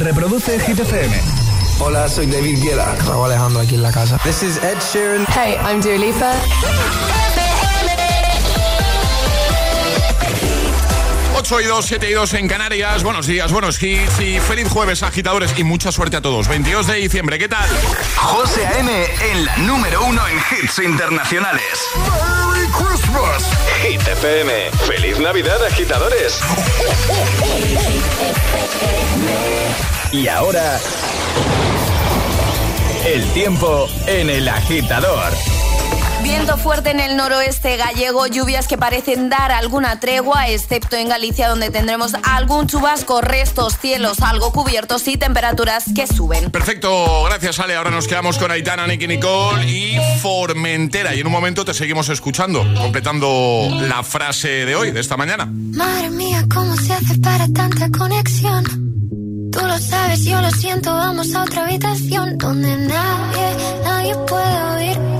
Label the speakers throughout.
Speaker 1: Reproduce Hit FM.
Speaker 2: Hola, soy David Guetta.
Speaker 3: Raúl Alejandro aquí en la casa.
Speaker 2: This is Ed Sheeran.
Speaker 4: Hey, I'm Dua Lipa.
Speaker 5: 8 y 2, 7 y 2 en Canarias. Buenos días, buenos hits y feliz jueves, agitadores. Y mucha suerte a todos. 22 de diciembre, ¿qué tal?
Speaker 1: José A.M. en la número uno en hits internacionales. ¡Merry Christmas!
Speaker 6: Hit FM. ¡Feliz Navidad, agitadores!
Speaker 1: Y ahora. El tiempo en el agitador.
Speaker 7: Viento fuerte en el noroeste gallego, lluvias que parecen dar alguna tregua, excepto en Galicia donde tendremos algún chubasco, restos, cielos algo cubiertos y temperaturas que suben.
Speaker 5: Perfecto, gracias Ale. Ahora nos quedamos con Aitana, Nicky Nicole y Formentera. Y en un momento te seguimos escuchando, completando la frase de hoy, de esta mañana.
Speaker 8: Madre mía, ¿cómo se hace para tanta conexión? Tú lo sabes, yo lo siento, vamos a otra habitación donde nadie, nadie puede oírnos.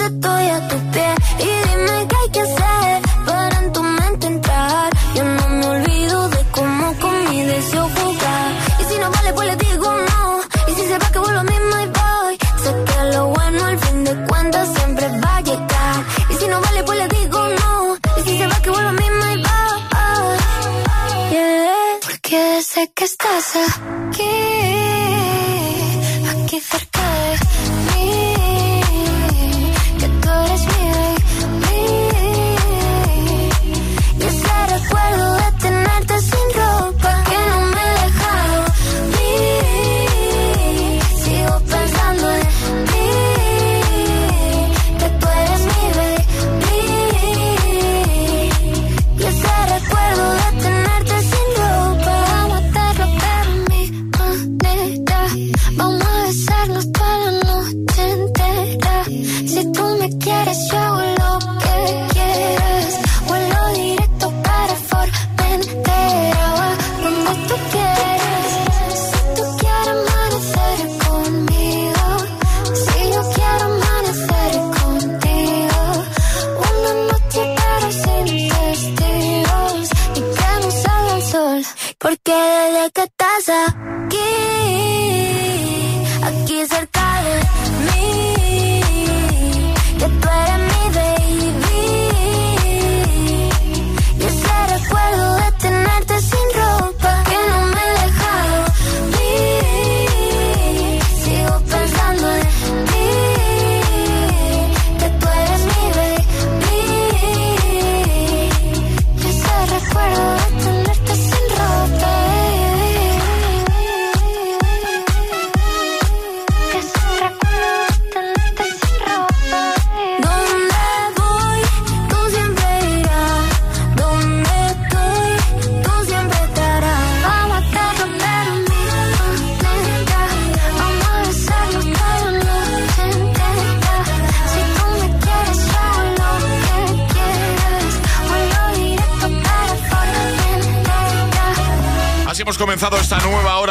Speaker 8: otra vez estoy a tu pie. Y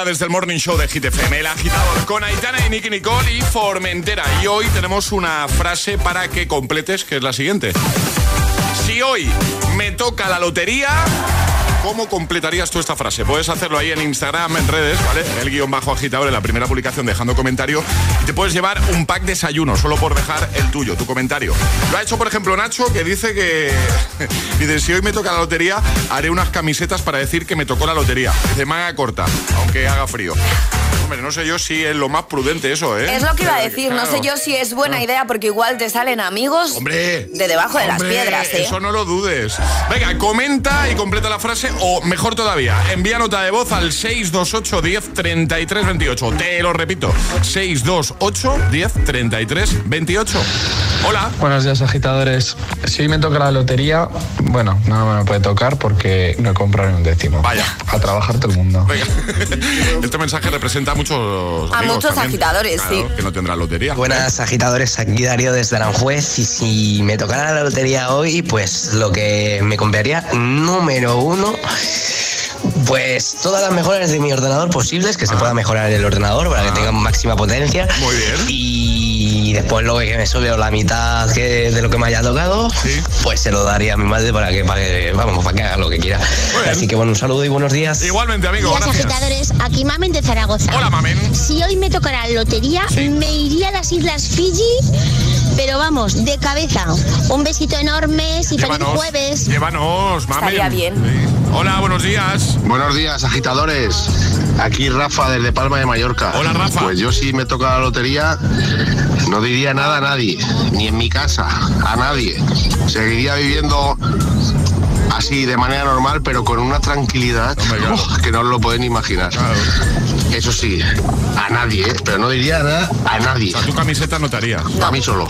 Speaker 8: desde
Speaker 5: el Morning Show de Hit FM, el agitador, con Aitana y Nicky Nicole y Formentera. Y hoy tenemos una frase para que completes, que es la siguiente. Si hoy me toca la lotería, ¿cómo completarías tú esta frase? Puedes hacerlo ahí en Instagram, en redes, ¿vale? El guion bajo agitador, en la primera publicación, dejando comentario. Y te puedes llevar un pack desayuno, solo por dejar el tuyo, tu comentario. Lo ha hecho, por ejemplo, Nacho, que dice que... dice, si hoy me toca la lotería, haré unas camisetas para decir que me tocó la lotería. De manga corta, aunque haga frío. Hombre, no sé yo si es lo más prudente eso, ¿eh?
Speaker 7: Es lo que iba a decir, no sé yo si es buena idea porque igual te salen amigos
Speaker 5: Hombre,
Speaker 7: de debajo de las piedras, ¿eh?
Speaker 5: Eso no lo dudes. Venga, comenta y completa la frase o mejor todavía, envía nota de voz al 628 10 33 28. Te lo repito, 628 10 33 28. Hola.
Speaker 9: Buenos días, agitadores. Si hoy me toca la lotería, bueno, no me puede tocar porque no he comprado ni un décimo.
Speaker 5: Vaya.
Speaker 9: A trabajar todo el mundo.
Speaker 5: Venga. Este mensaje representa muchos
Speaker 7: A
Speaker 5: amigos
Speaker 7: muchos
Speaker 5: también.
Speaker 7: agitadores,
Speaker 5: Claro,
Speaker 7: sí.
Speaker 5: Que no tendrán lotería.
Speaker 4: Buenas agitadores, aquí Darío desde Aranjuez y si me tocara la lotería hoy, pues lo que me compraría número uno, pues todas las mejoras de mi ordenador posibles, que se pueda mejorar el ordenador para que tenga máxima potencia.
Speaker 5: Muy bien.
Speaker 4: Y después lo que me sobre la mitad que, de lo que me haya tocado,
Speaker 5: Sí.
Speaker 4: pues se lo daría a mi madre para que, para que, vamos, para que haga lo que quiera. Así que bueno, un saludo y buenos días.
Speaker 5: Igualmente, amigo,
Speaker 10: Días
Speaker 5: gracias.
Speaker 10: agitadores, aquí Mamen de Zaragoza.
Speaker 5: Hola, mamen.
Speaker 10: Si hoy me tocara la lotería,
Speaker 5: Sí.
Speaker 10: me iría a las Islas Fiji, pero vamos, de cabeza. Un besito enorme y feliz jueves.
Speaker 5: Llévanos, mamen.
Speaker 7: Estaría bien.
Speaker 5: Sí. Hola, buenos días.
Speaker 11: Buenos días, agitadores. Aquí Rafa desde Palma de Mallorca.
Speaker 5: Hola, Rafa.
Speaker 11: Pues yo si me toca la lotería, no diría nada a nadie, ni en mi casa, a nadie. Seguiría viviendo así de manera normal, pero con una tranquilidad uf, que no os lo pueden imaginar.
Speaker 5: Claro.
Speaker 11: Eso sí, a nadie, ¿eh? pero no diría nada a nadie.
Speaker 5: O sea, tu camiseta no te haría.
Speaker 11: A mí solo,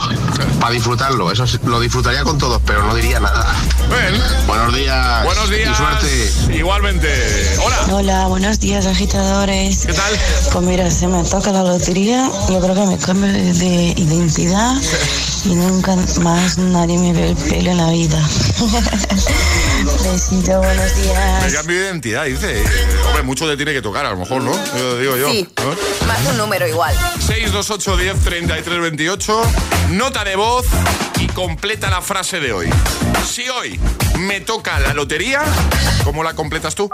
Speaker 11: para disfrutarlo. Eso sí, lo disfrutaría con todos, pero no diría nada.
Speaker 5: Ven.
Speaker 11: Buenos días.
Speaker 5: Buenos días.
Speaker 11: Y suerte.
Speaker 5: Igualmente. Hola.
Speaker 12: Hola, buenos días agitadores.
Speaker 5: ¿Qué tal?
Speaker 12: Pues mira, si me toca la lotería, yo creo que me cambio de identidad y nunca más nadie me ve el pelo en la vida. Besito, buenos
Speaker 5: Me
Speaker 12: días.
Speaker 5: cambio de identidad, dice. Hombre, mucho te tiene que tocar, a lo mejor, ¿no? Yo digo yo.
Speaker 7: Sí,
Speaker 5: ¿no?
Speaker 7: más un número igual.
Speaker 5: 628 10 33 28. Nota de voz y completa la frase de hoy. Si hoy me toca la lotería, ¿cómo la completas tú?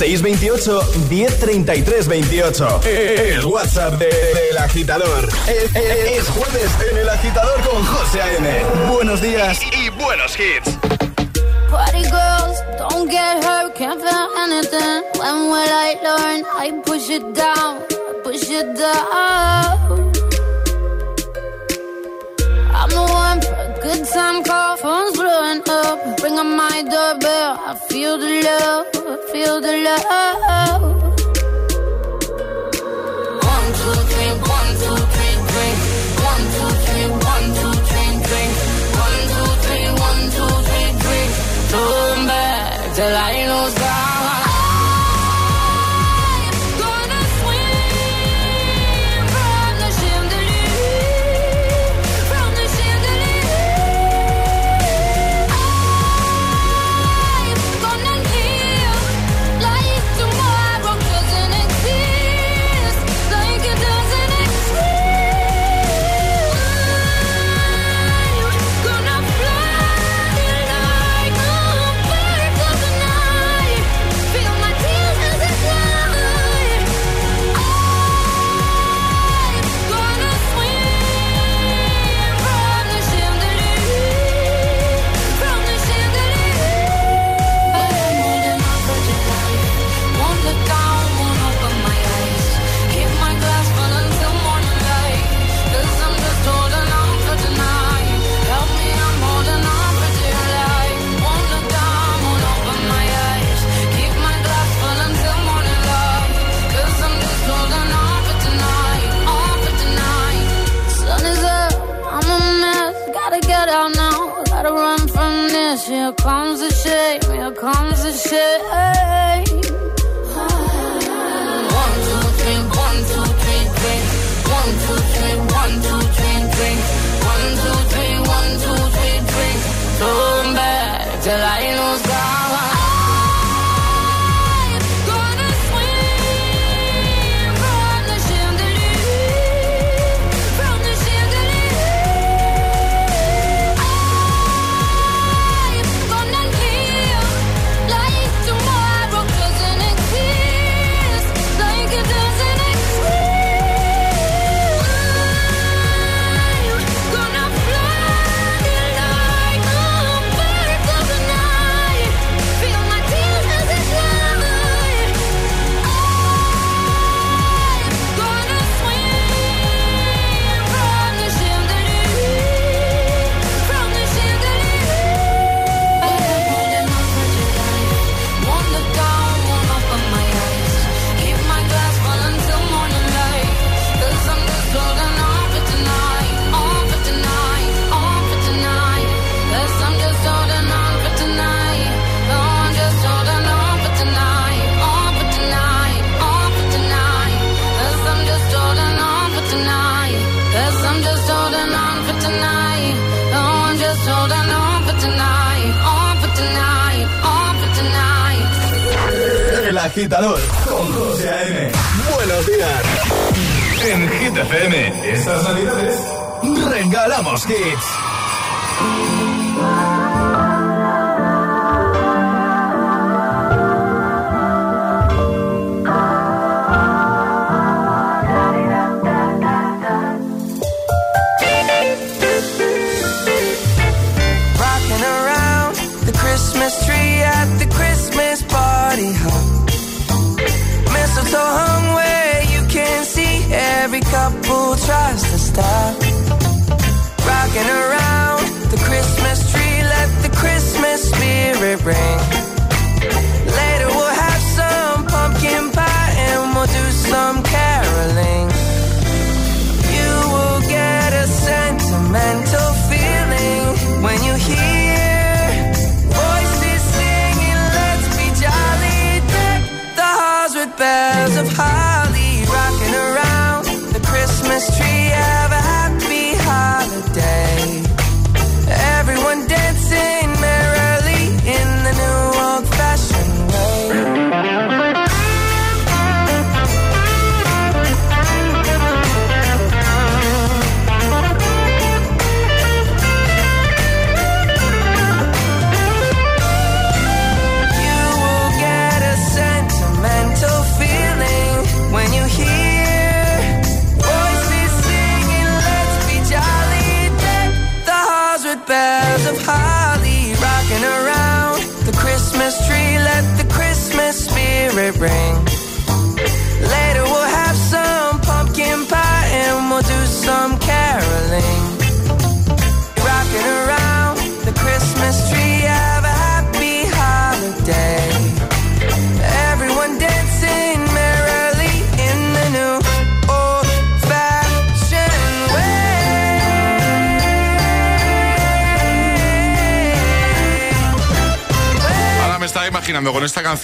Speaker 6: 628 1033 28. El WhatsApp de- del agitador. Es, es- es jueves en el agitador con José A.M. Buenos días y, buenos hits.
Speaker 13: Party girls, don't get hurt, can't feel anything. When will I learn? I push it down, push it down. Good time call, phone's blowing up. Ring on my doorbell, I feel the love, I feel the love. ze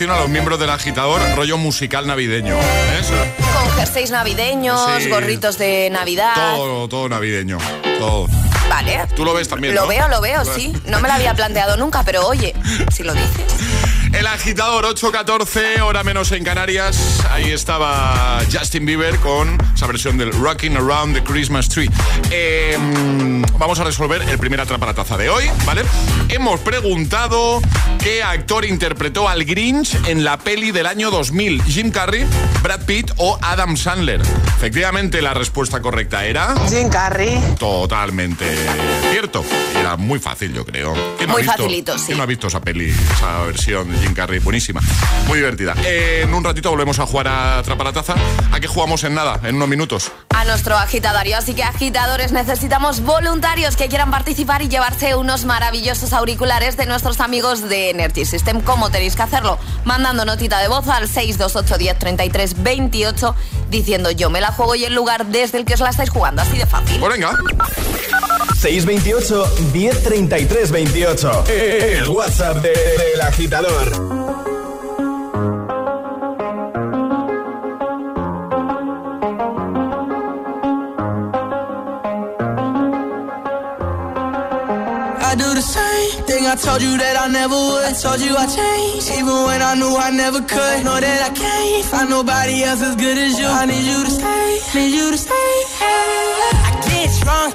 Speaker 13: a
Speaker 5: los miembros del agitador, rollo musical navideño. ¿eh?
Speaker 7: Con jerseys navideños, gorritos de Navidad.
Speaker 5: Todo, todo navideño. Todo.
Speaker 7: Vale.
Speaker 5: Tú lo ves también.
Speaker 7: Lo veo, lo veo, sí. No me lo había planteado nunca, pero oye, si lo dices.
Speaker 5: El agitador 814, hora menos en Canarias. Ahí estaba Justin Bieber con esa versión del Rocking Around the Christmas Tree. Em, vamos a resolver el primer atrapalataza de hoy, ¿vale? Hemos preguntado qué actor interpretó al Grinch en la peli del año 2000, Jim Carrey, Brad Pitt o Adam Sandler. Efectivamente, la respuesta correcta era...
Speaker 12: Jim Carrey.
Speaker 5: Totalmente cierto. Era muy fácil, yo creo.
Speaker 7: muy facilito, sí.
Speaker 5: ¿Quién no ha visto esa peli, esa versión de Jim Carrey? Buenísima. Muy divertida. en un ratito volvemos a jugar a Atrapa la Taza. ¿A qué jugamos en nada? En unos minutos.
Speaker 7: A nuestro agitadario. Así que agitadores necesitamos voluntarios que quieran participar y llevarse unos maravillosos auriculares de nuestros amigos de Energy System. ¿Cómo tenéis que hacerlo? Mandando notita de voz al 628 10 28 diciendo yo me la juego y el lugar desde el que os la estáis jugando. Así de fácil.
Speaker 5: Pues venga.
Speaker 6: 628 1033 28. El WhatsApp del de, agitador.
Speaker 14: I do the same thing I told you that I never would. I told you I changed, even when I knew I never could. Know that I can't find nobody else as good as you. I need you to stay, need you to stay get drunk,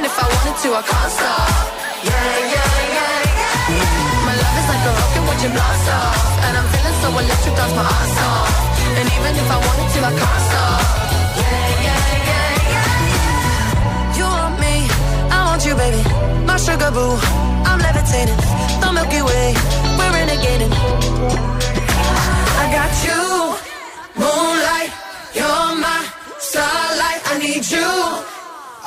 Speaker 15: And if I wanted to, I can't stop. Yeah, yeah, yeah, yeah. My love is like a rocket, watch it blast off. And I'm feeling so electric, dance my ass off. And even if I wanted to, I can't stop. Yeah, yeah, yeah, yeah. You want me, I want you, baby. My sugar boo, I'm levitating. The Milky Way, we're renegading. I got you, moonlight, you're my starlight. I need you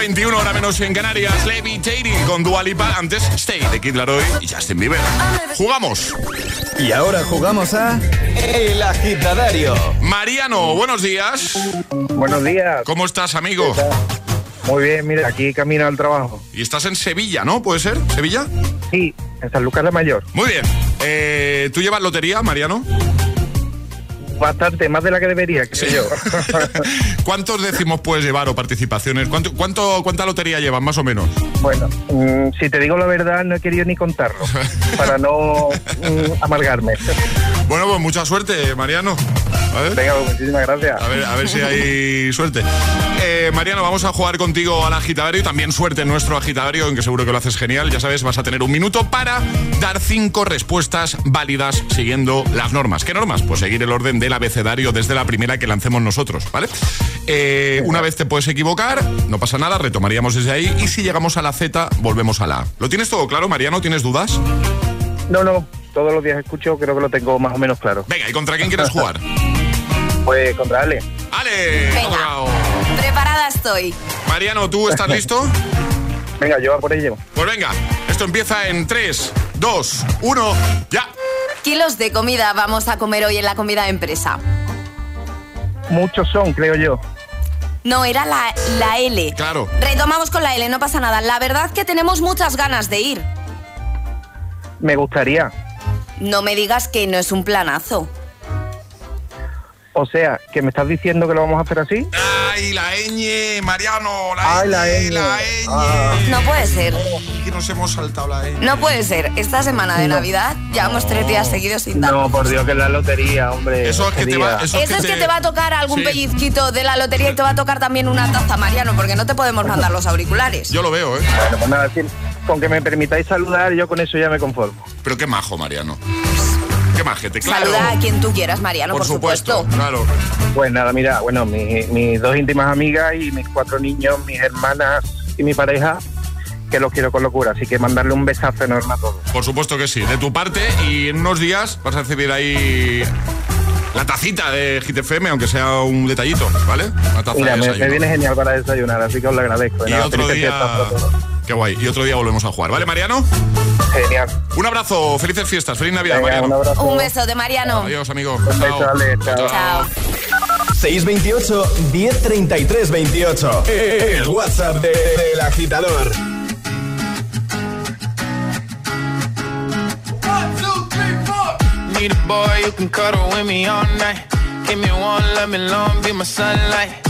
Speaker 5: 21 hora menos en Canarias. Levi Levitating con Dualipa. Antes Stay de Kid Laroi y Justin Bieber. ¡Jugamos!
Speaker 16: Y ahora jugamos a El Agitadario.
Speaker 5: Mariano, buenos días.
Speaker 17: Buenos días.
Speaker 5: ¿Cómo estás, amigo?
Speaker 17: Muy bien, mira, aquí camino al trabajo.
Speaker 5: Y estás en Sevilla, ¿no? ¿Puede ser? ¿Sevilla?
Speaker 17: Sí, en San Lucas la Mayor.
Speaker 5: Muy bien. Eh, ¿Tú llevas lotería, Mariano?
Speaker 17: Bastante, más de la que debería, creo yo.
Speaker 5: ¿Cuántos décimos puedes llevar o participaciones? ¿Cuánto, cuánto, ¿Cuánta lotería llevas, más o menos?
Speaker 17: Bueno, mm, si te digo la verdad, no he querido ni contarlo, para no mm, amargarme.
Speaker 5: Bueno, pues mucha suerte, Mariano.
Speaker 17: Venga, pues muchísimas gracias.
Speaker 5: A ver, a ver si hay suerte. Eh, Mariano, vamos a jugar contigo al agitadario y también suerte en nuestro agitadario, en que seguro que lo haces genial. Ya sabes, vas a tener un minuto para dar cinco respuestas válidas siguiendo las normas. ¿Qué normas? Pues seguir el orden del abecedario desde la primera que lancemos nosotros, ¿vale? Eh, una vez te puedes equivocar, no pasa nada, retomaríamos desde ahí y si llegamos a la Z, volvemos a la A. ¿Lo tienes todo claro, Mariano? ¿Tienes dudas?
Speaker 17: No, no, todos los días escucho, creo que lo tengo más o menos claro.
Speaker 5: Venga, ¿y contra quién quieres jugar?
Speaker 17: Pues contra Ale.
Speaker 5: ¡Ale!
Speaker 7: Venga. Preparada estoy.
Speaker 5: Mariano, ¿tú estás listo?
Speaker 17: Venga, yo a por ello.
Speaker 5: Pues venga, esto empieza en 3, 2, 1, ya.
Speaker 7: Kilos de comida vamos a comer hoy en la comida empresa.
Speaker 17: Muchos son, creo yo.
Speaker 7: No, era la, la L.
Speaker 5: Claro.
Speaker 7: Retomamos con la L, no pasa nada. La verdad que tenemos muchas ganas de ir.
Speaker 17: Me gustaría.
Speaker 7: No me digas que no es un planazo.
Speaker 17: O sea, que me estás diciendo que lo vamos a hacer así.
Speaker 5: ¡Ay, la ñ, Mariano! La
Speaker 17: Ay,
Speaker 5: ñ,
Speaker 17: la ñ.
Speaker 5: la
Speaker 17: Ah.
Speaker 5: ñ.
Speaker 7: No puede ser.
Speaker 5: Que nos hemos saltado la ñ.
Speaker 7: No puede ser. Esta semana de
Speaker 17: No.
Speaker 7: Navidad llevamos tres días seguidos sin dar.
Speaker 17: No, por Dios, que es la lotería, hombre.
Speaker 5: Eso es que te va- eso
Speaker 7: Eso es que te va a tocar algún
Speaker 5: Sí.
Speaker 7: pellizquito de la lotería y te va a tocar también una taza, Mariano, porque no te podemos mandar los auriculares.
Speaker 5: Yo lo veo, ¿eh?
Speaker 17: Bueno, pues nada, con que me permitáis saludar, yo con eso ya me conformo.
Speaker 5: Pero qué majo, Mariano. Qué majete, claro.
Speaker 7: Saluda a quien tú quieras, Mariano, por,
Speaker 5: por supuesto, claro.
Speaker 17: Pues nada, mira, bueno, mi- mis dos íntimas amigas y mis cuatro niños, mis hermanas y mi pareja, que los quiero con locura. Así que mandarle un besazo enorme a todos.
Speaker 5: Por supuesto que sí. De tu parte, y en unos días vas a recibir ahí la tacita de GTFM, aunque sea un detallito, ¿vale? Una taza
Speaker 17: Mira,
Speaker 5: de
Speaker 17: me, viene genial para desayunar, así que os lo agradezco.
Speaker 5: Y
Speaker 17: Nada,
Speaker 5: otro día. Qué guay. Y otro día volvemos a jugar, ¿vale, Mariano?
Speaker 17: Genial.
Speaker 5: Un abrazo, felices fiestas, feliz Navidad,
Speaker 17: Venga,
Speaker 5: Mariano.
Speaker 17: un abrazo.
Speaker 7: Un beso de Mariano.
Speaker 5: Adiós, amigo.
Speaker 17: Un beso, Ale, chao.
Speaker 7: Chao.
Speaker 6: 628 1033 28. El WhatsApp de- del agitador.
Speaker 18: Need a boy who can cuddle with me all night. Give me one, let me long, be my sunlight.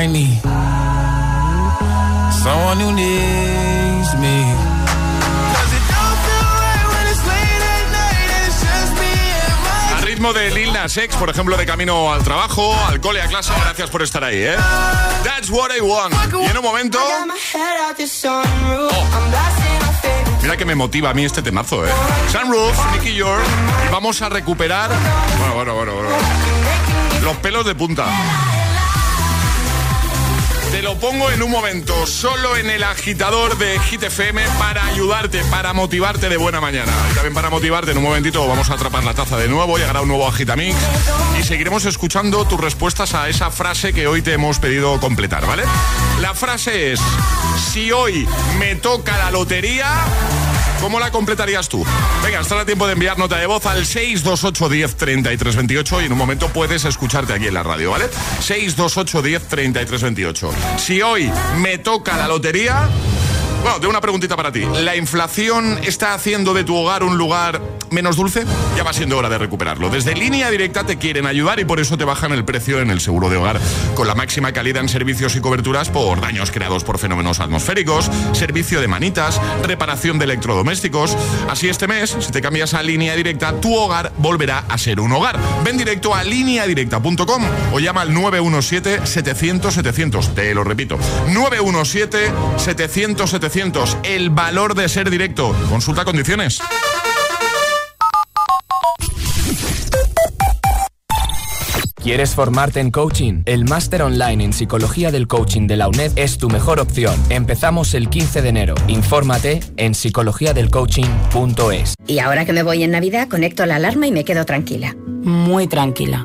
Speaker 18: I need someone who needs me.
Speaker 5: de Lil Nas X, por ejemplo, de camino al trabajo, al cole, a clase, gracias por estar ahí, ¿eh? That's what I want. Y en un momento... Mira que me motiva a mí este temazo, ¿eh? Sunroof, Nicky York. Y vamos a recuperar... Bueno, bueno, bueno, bueno. Los pelos de punta. Te lo pongo en un momento, solo en el agitador de Hit FM para ayudarte, para motivarte de buena mañana. Y también para motivarte, en un momentito vamos a atrapar la taza de nuevo, llegará un nuevo Agitamix y seguiremos escuchando tus respuestas a esa frase que hoy te hemos pedido completar, ¿vale? La frase es, si hoy me toca la lotería... ¿Cómo la completarías tú? Venga, estará tiempo de enviar nota de voz al 628 10 33 28 y en un momento puedes escucharte aquí en la radio, ¿vale? 628 10 33 28. Si hoy me toca la lotería, bueno, tengo una preguntita para ti. ¿La inflación está haciendo de tu hogar un lugar menos dulce? Ya va siendo hora de recuperarlo. Desde línea directa te quieren ayudar y por eso te bajan el precio en el seguro de hogar con la máxima calidad en servicios y coberturas por daños creados por fenómenos atmosféricos, servicio de manitas, reparación de electrodomésticos. Así este mes, si te cambias a línea directa, tu hogar volverá a ser un hogar. Ven directo a lineadirecta.com o llama al 917-700-700. Te lo repito, 917-700-700 el valor de ser directo. Consulta condiciones.
Speaker 19: ¿Quieres formarte en coaching? El máster online en psicología del coaching de la UNED es tu mejor opción. Empezamos el 15 de enero. Infórmate en psicologiadelcoaching.es.
Speaker 20: Y ahora que me voy en Navidad, conecto la alarma y me quedo tranquila.
Speaker 21: Muy tranquila.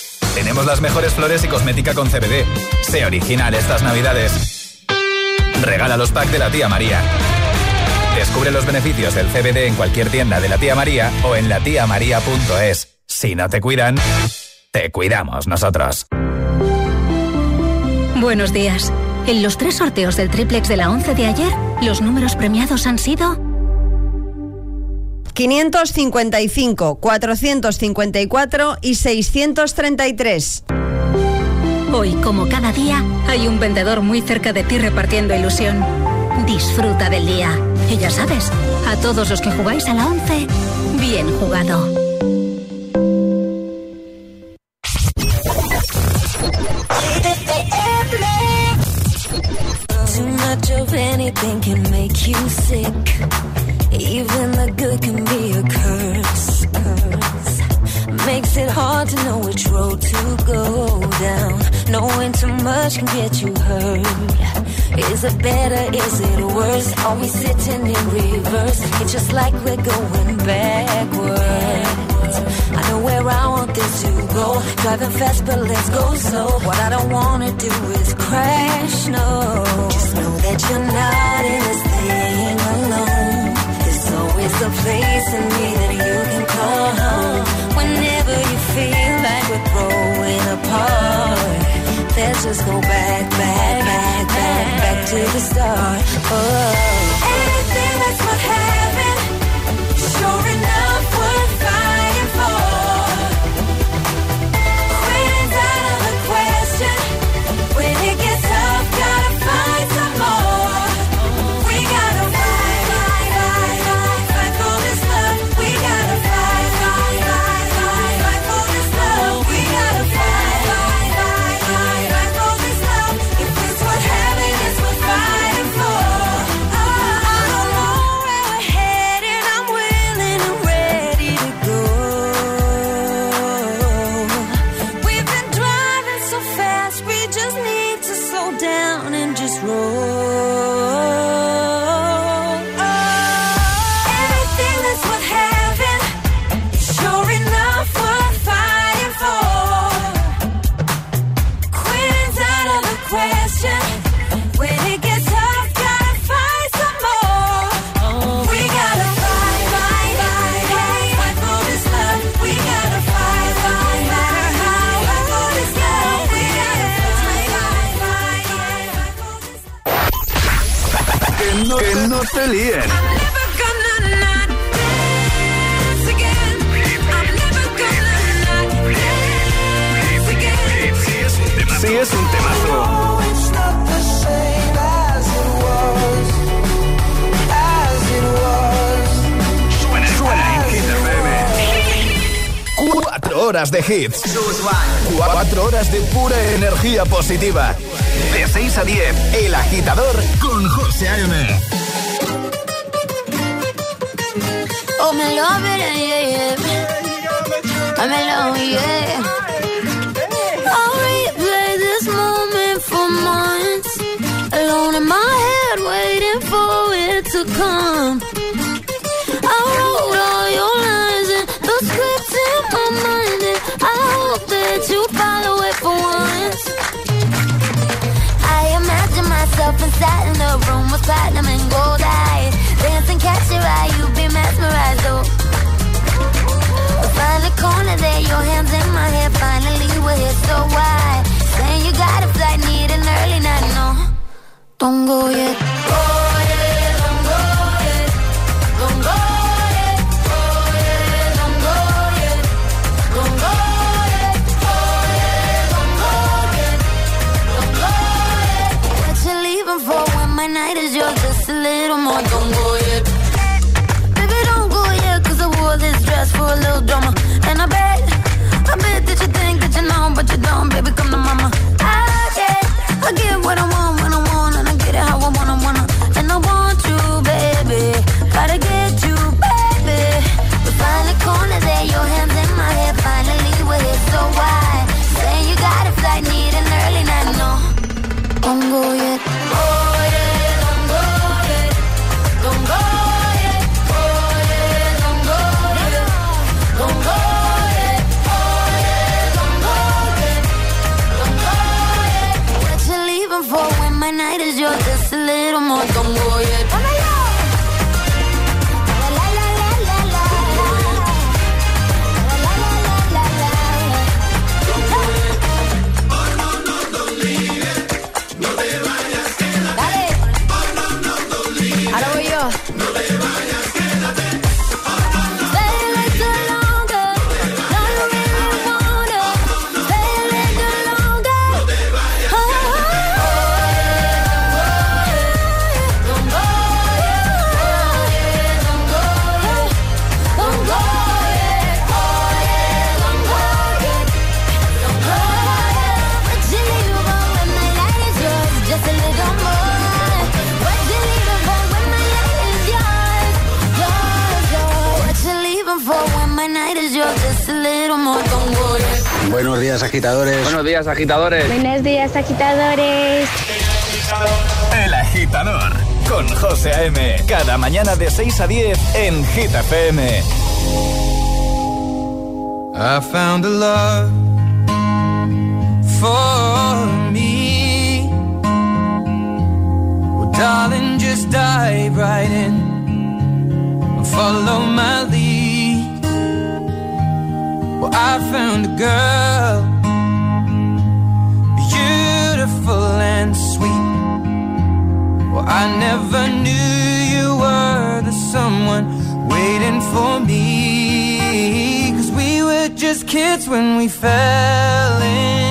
Speaker 6: Tenemos las mejores flores y cosmética con CBD. Sé original estas navidades. Regala los packs de la tía María. Descubre los beneficios del CBD en cualquier tienda de la tía María o en latiamaría.es. Si no te cuidan, te cuidamos nosotros.
Speaker 22: Buenos días. En los tres sorteos del triplex de la 11 de ayer, los números premiados han sido
Speaker 23: 555, 454 y 633.
Speaker 22: Hoy, como cada día, hay un vendedor muy cerca de ti repartiendo ilusión. Disfruta del día. Y ya sabes, a todos los que jugáis a la 11, bien jugado.
Speaker 8: Too much of anything can make you sick. Even the good can be a curse. curse. Makes it hard to know which road to go down. Knowing too much can get you hurt. Is it better? Is it worse? Are we sitting in reverse? It's just like we're going backwards. I know where I want this to go. Driving fast, but let's go slow. What I don't wanna do is crash, no. Just know that you're not in this. Always a place in me that you can call home. Whenever you feel like we're growing apart, let's just go back, back, back, back, back to the start. Oh, anything that's what happened, sure enough, No líen.
Speaker 14: Sí, es un temazo. Suena, suena en Hit FM. Cuatro
Speaker 6: horas de hits. Cuatro horas de pura energía positiva. De 6 a 10, El Agitador con José A.M.
Speaker 8: Oh, I'm in love it, yeah, yeah. I'm in love, yeah. I'll replay this moment for months. Alone in my head, waiting for it to come. I wrote all your lines and the scripts in my mind, and I hope that you follow it for once. I imagine myself inside in a room with platinum and gold eyes catch your eye, you'll be mesmerized, oh Find the corner there, your hands in my hair Finally we're here, so why? Saying you got a flight, need an early night, no Don't go yet oh. my night is yours
Speaker 24: días, agitadores. Buenos días, agitadores.
Speaker 8: Buenos días, agitadores.
Speaker 6: El agitador con José A.M. Cada mañana de 6 a 10 en Hit FM.
Speaker 14: I found a love for me. Well, darling, just dive right in and follow my lead. Well, I found a girl. just kids when we fell in.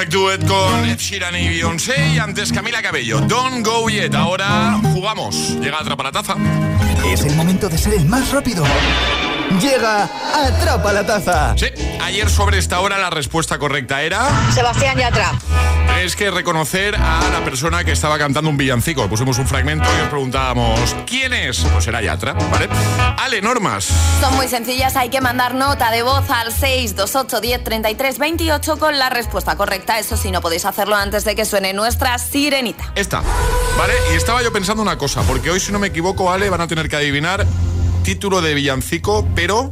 Speaker 25: Perfect
Speaker 5: Duet con Ed Sheeran y Beyoncé y antes Camila Cabello. Don't go yet. Ahora jugamos. Llega Atrapa la Taza.
Speaker 6: Es el momento de ser el más rápido. Llega Atrapa la Taza.
Speaker 5: Sí, ayer sobre esta hora la respuesta correcta era...
Speaker 26: Sebastián Yatra.
Speaker 5: Es que reconocer a la persona que estaba cantando un villancico. Pusimos un fragmento y os preguntábamos ¿Quién es? Pues era Yatra, ¿vale? Ale, normas.
Speaker 7: Son muy sencillas, hay que mandar nota de voz al 628 10 33 28 con la respuesta correcta. Eso sí, no podéis hacerlo antes de que suene nuestra sirenita.
Speaker 5: Esta, ¿vale? Y estaba yo pensando una cosa, porque hoy, si no me equivoco, Ale, van a tener que adivinar título de villancico, pero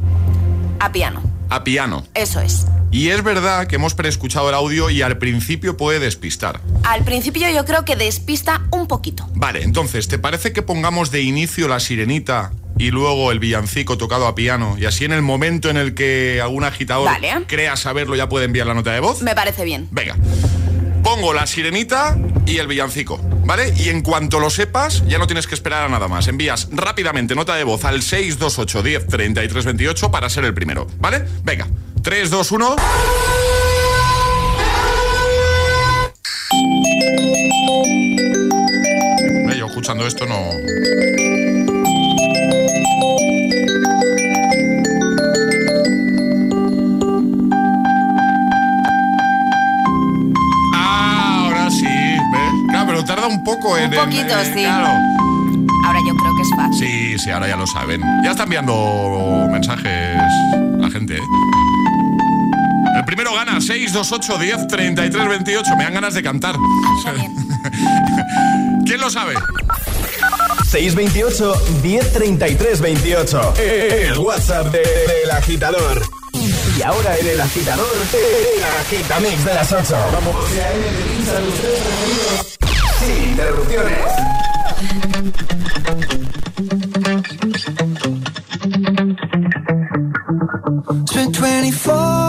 Speaker 7: A piano.
Speaker 5: a piano.
Speaker 7: Eso es.
Speaker 5: Y es verdad que hemos preescuchado el audio y al principio puede despistar.
Speaker 7: Al principio yo creo que despista un poquito.
Speaker 5: Vale, entonces, ¿te parece que pongamos de inicio la sirenita y luego el villancico tocado a piano? Y así en el momento en el que algún agitador
Speaker 7: Vale.
Speaker 5: crea saberlo ya puede enviar la nota de voz.
Speaker 7: Me parece bien.
Speaker 5: Venga. Pongo la sirenita y el villancico, ¿vale? Y en cuanto lo sepas, ya no tienes que esperar a nada más. Envías rápidamente nota de voz al 628 10 33 28 para ser el primero, ¿vale? Venga. 3, 2, 1. Eh, Yo escuchando esto no. Ah, ahora sí, ¿ves? Claro, pero tarda un poco en.
Speaker 7: Un
Speaker 5: en-
Speaker 7: poquito,
Speaker 5: eh,
Speaker 7: sí.
Speaker 5: Claro.
Speaker 7: Ahora yo creo que es fácil.
Speaker 5: Sí, sí, ahora ya lo saben. Ya está enviando mensajes la gente, ¿eh? El primero gana 628 10 33 28. Me dan ganas de cantar. ¿Quién lo sabe?
Speaker 6: 628 1033 28. El WhatsApp de- del agitador. Y ahora en el agitador, el agitamix de las 8. Vamos. Sin interrupciones.
Speaker 27: 24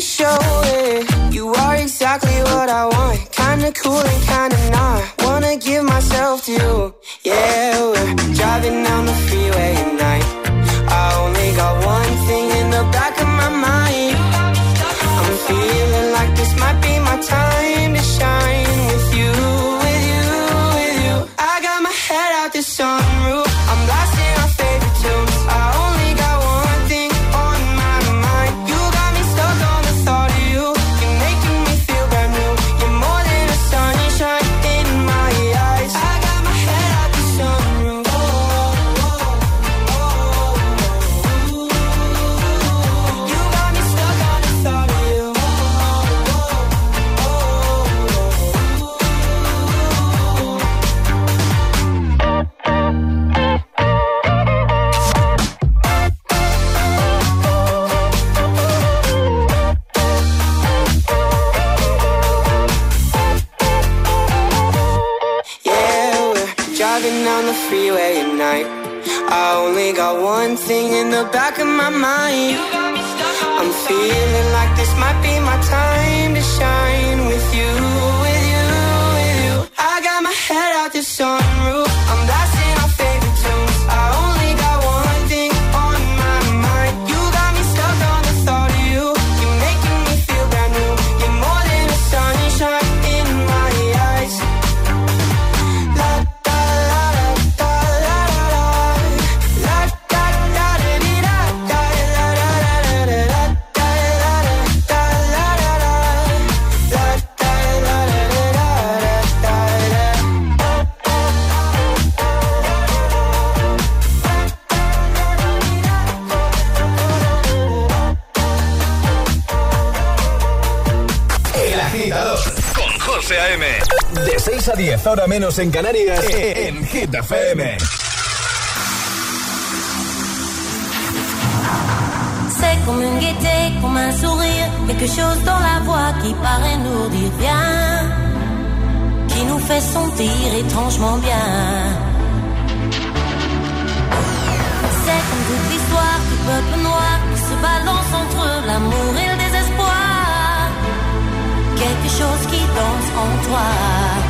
Speaker 28: Show it. You are exactly what I want. Kinda cool
Speaker 6: 10, ahora menos en Canarias, en Hit FM.
Speaker 8: C'est comme une gaieté, comme un sourire, quelque chose dans la voix qui paraît nous dire bien, qui nous fait sentir étrangement bien. C'est comme toute l'histoire du peuple noir qui se balance entre l'amour et le désespoir, quelque chose qui danse en toi.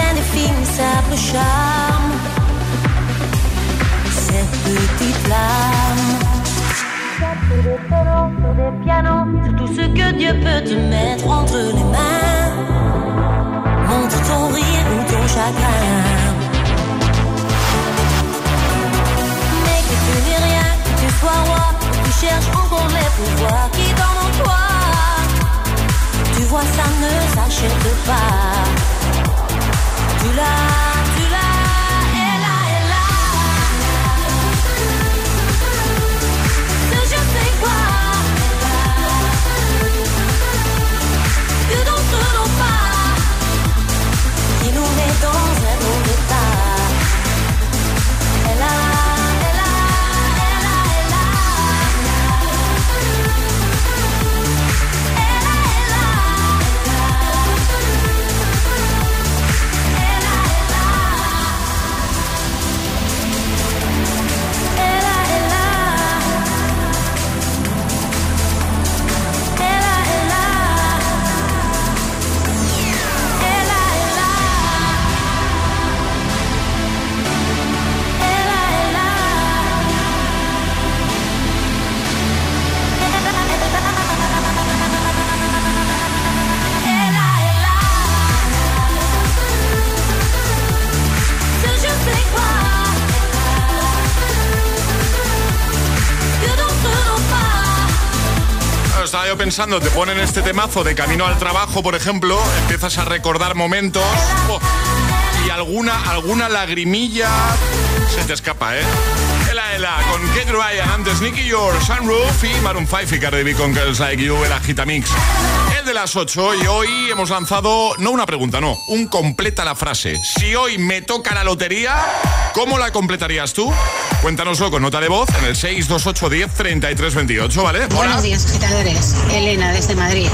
Speaker 8: a charme. Cette petite flamme. Sur des sur des pianos, sur tout ce que Dieu peut te mettre entre les mains. Montre ton rire ou ton chagrin. Mais que tu n'es rien, que tu sois roi, tu cherches encore les pouvoirs qui dorment en toi. Tu vois, ça ne s'achète pas. Tu l'as,
Speaker 5: te ponen este temazo de camino al trabajo, por ejemplo, empiezas a recordar momentos oh, y alguna, alguna lagrimilla se te escapa, ¿eh? Ela Ela con Kate Ryan, antes Nicky Your, Sunroof y Maroon 5 y Cardi B con Girls Like You, el Agitamix. El de las 8 y hoy hemos lanzado, no una pregunta, no, un completa la frase. Si hoy me toca la lotería, ¿cómo la completarías tú? Cuéntanoslo con nota de voz en el 628 10 33 28, ¿vale?
Speaker 29: Buenos días, agitadores. Elena, desde Madrid.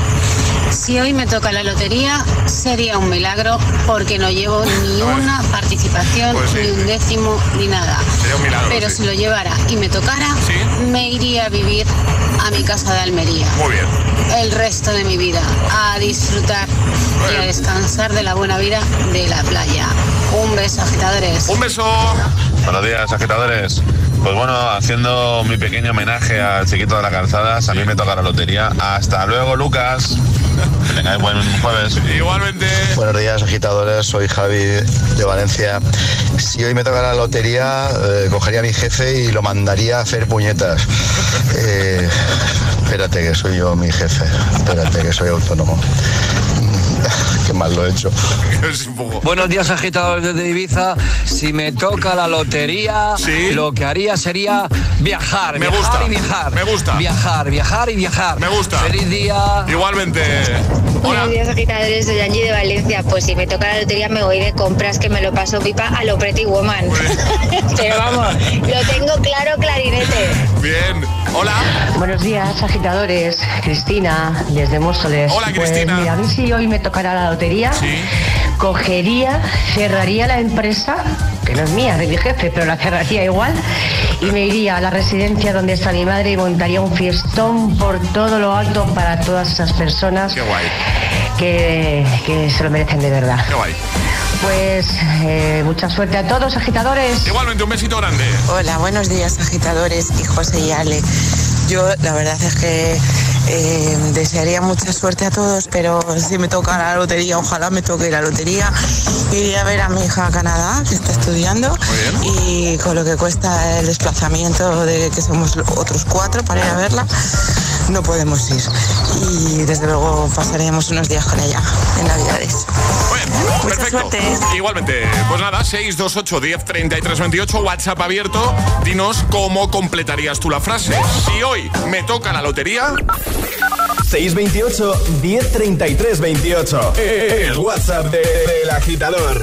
Speaker 29: Si hoy me toca la lotería, sería un milagro porque no llevo ni una participación,
Speaker 5: Pues sí.
Speaker 29: ni un décimo, ni nada.
Speaker 5: Sería un milagro,
Speaker 29: Pero
Speaker 5: sí.
Speaker 29: si lo llevara y me tocara, me iría a vivir a mi casa de Almería.
Speaker 5: Muy bien.
Speaker 29: El resto de mi vida, a disfrutar y a descansar de la buena vida de la playa. Un beso, agitadores.
Speaker 5: Un beso.
Speaker 30: Buenos días, agitadores. Pues bueno, haciendo mi pequeño homenaje al chiquito de la calzada, a mí me toca la lotería. Hasta luego, Lucas. Que tengáis buen jueves.
Speaker 5: Igualmente.
Speaker 31: Buenos días, agitadores. Soy Javi de Valencia. Si hoy me toca la lotería, eh, cogería a mi jefe y lo mandaría a hacer puñetas. Eh, espérate, que soy yo mi jefe. Espérate, que soy autónomo. Mal lo he hecho.
Speaker 32: Buenos días, agitadores desde Ibiza. Si me toca la lotería, lo que haría sería viajar.
Speaker 5: Me
Speaker 32: viajar
Speaker 5: gusta,
Speaker 32: y viajar.
Speaker 5: me gusta.
Speaker 32: Viajar, viajar y viajar.
Speaker 5: Me gusta.
Speaker 32: Feliz día.
Speaker 5: Igualmente.
Speaker 33: Buenos días, agitadores. Soy Angie de Valencia. Pues si me toca la lotería, me voy de compras que me lo paso pipa a lo Pretty Woman. Pero vamos, lo tengo claro, clarinete.
Speaker 5: Bien. Hola.
Speaker 34: Buenos días, agitadores. Cristina, desde Móstoles.
Speaker 5: Hola,
Speaker 34: Pues
Speaker 5: Cristina.
Speaker 34: mira, a mí si hoy me tocara la lotería, cogería, cerraría la empresa, que no es mía, de mi jefe, pero la cerraría igual, y me iría a la residencia donde está mi madre y montaría un fiestón por todo lo alto para todas esas personas que, que se lo merecen de verdad.
Speaker 5: Qué guay.
Speaker 34: Pues eh, mucha suerte a todos, agitadores.
Speaker 5: Igualmente, un besito grande.
Speaker 35: Hola, buenos días agitadores y José y Ale. Yo la verdad es que eh, desearía mucha suerte a todos, pero si me toca la lotería, ojalá me toque la lotería. Iría a ver a mi hija a Canadá, que está estudiando, y con lo que cuesta el desplazamiento de que somos otros cuatro para ir a verla, no podemos ir. Y desde luego pasaríamos unos días con ella en Navidades.
Speaker 5: Perfecto. Igualmente, pues nada, 628 10 33 28, WhatsApp abierto. Dinos cómo completarías tú la frase. Si hoy me toca la lotería.
Speaker 14: 628 1033 28. El WhatsApp de- del agitador.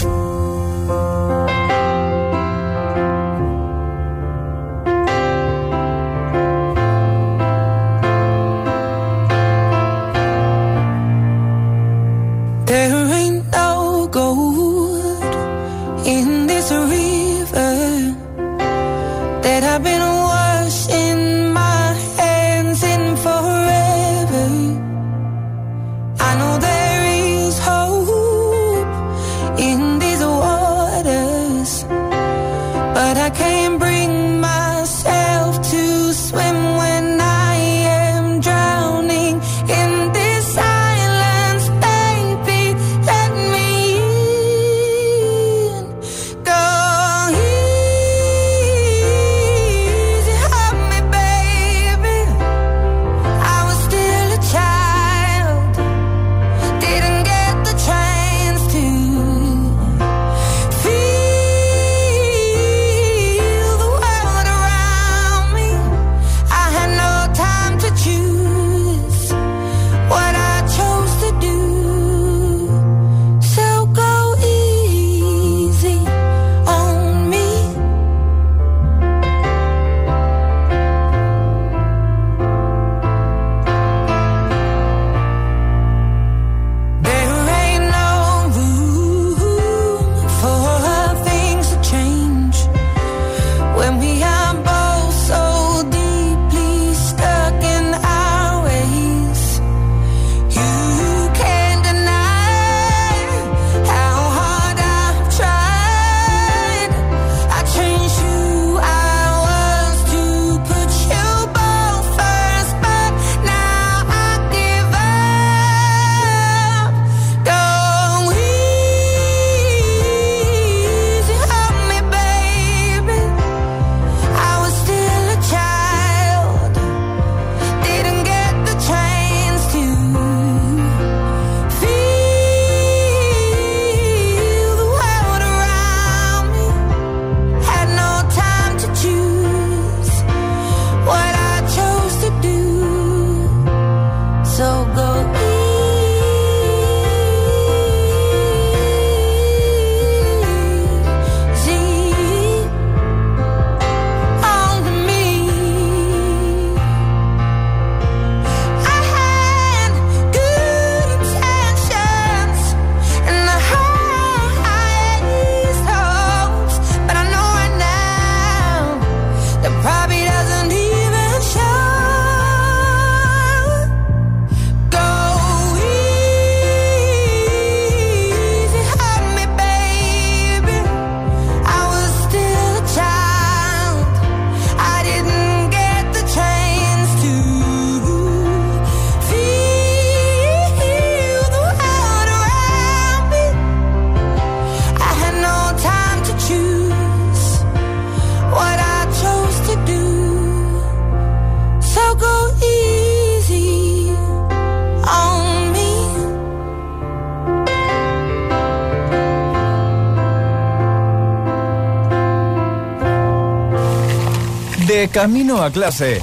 Speaker 6: Camino a clase.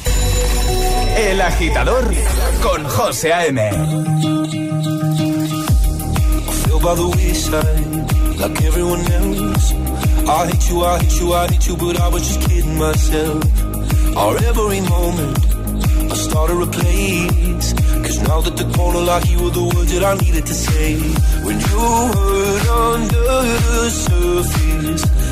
Speaker 6: El agitador con José A.M.
Speaker 36: by the wayside, like everyone else. I hate you, I hate you, I hate you, but I was just kidding myself. Our every moment, I started a place. Cause now that the corner lock, you were the words that I needed to say. When you hurt under the surface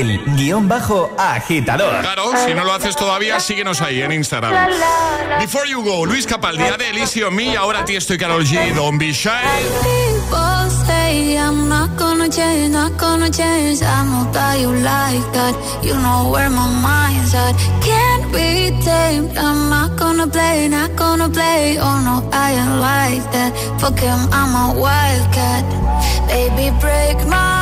Speaker 6: El guion bajo agitador.
Speaker 8: Claro, si no lo haces todavía, síguenos ahí en Instagram. Before you go, Luis Capaldi, Adele, Easy on Me, ahora ti estoy Carol G, Don't Be Shy. I'm not gonna change, not gonna change. I'm about you like that. You know where my mind's at. Can't be tamed. I'm not gonna play, not gonna play. Oh no, I ain't like that. Fuck him, I'm a wildcat. Baby, break my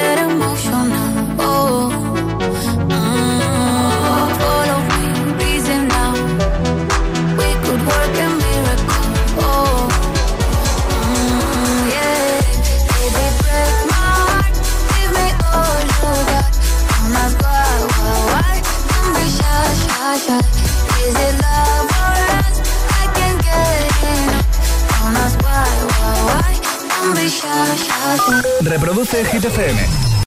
Speaker 6: Reproduce Hit.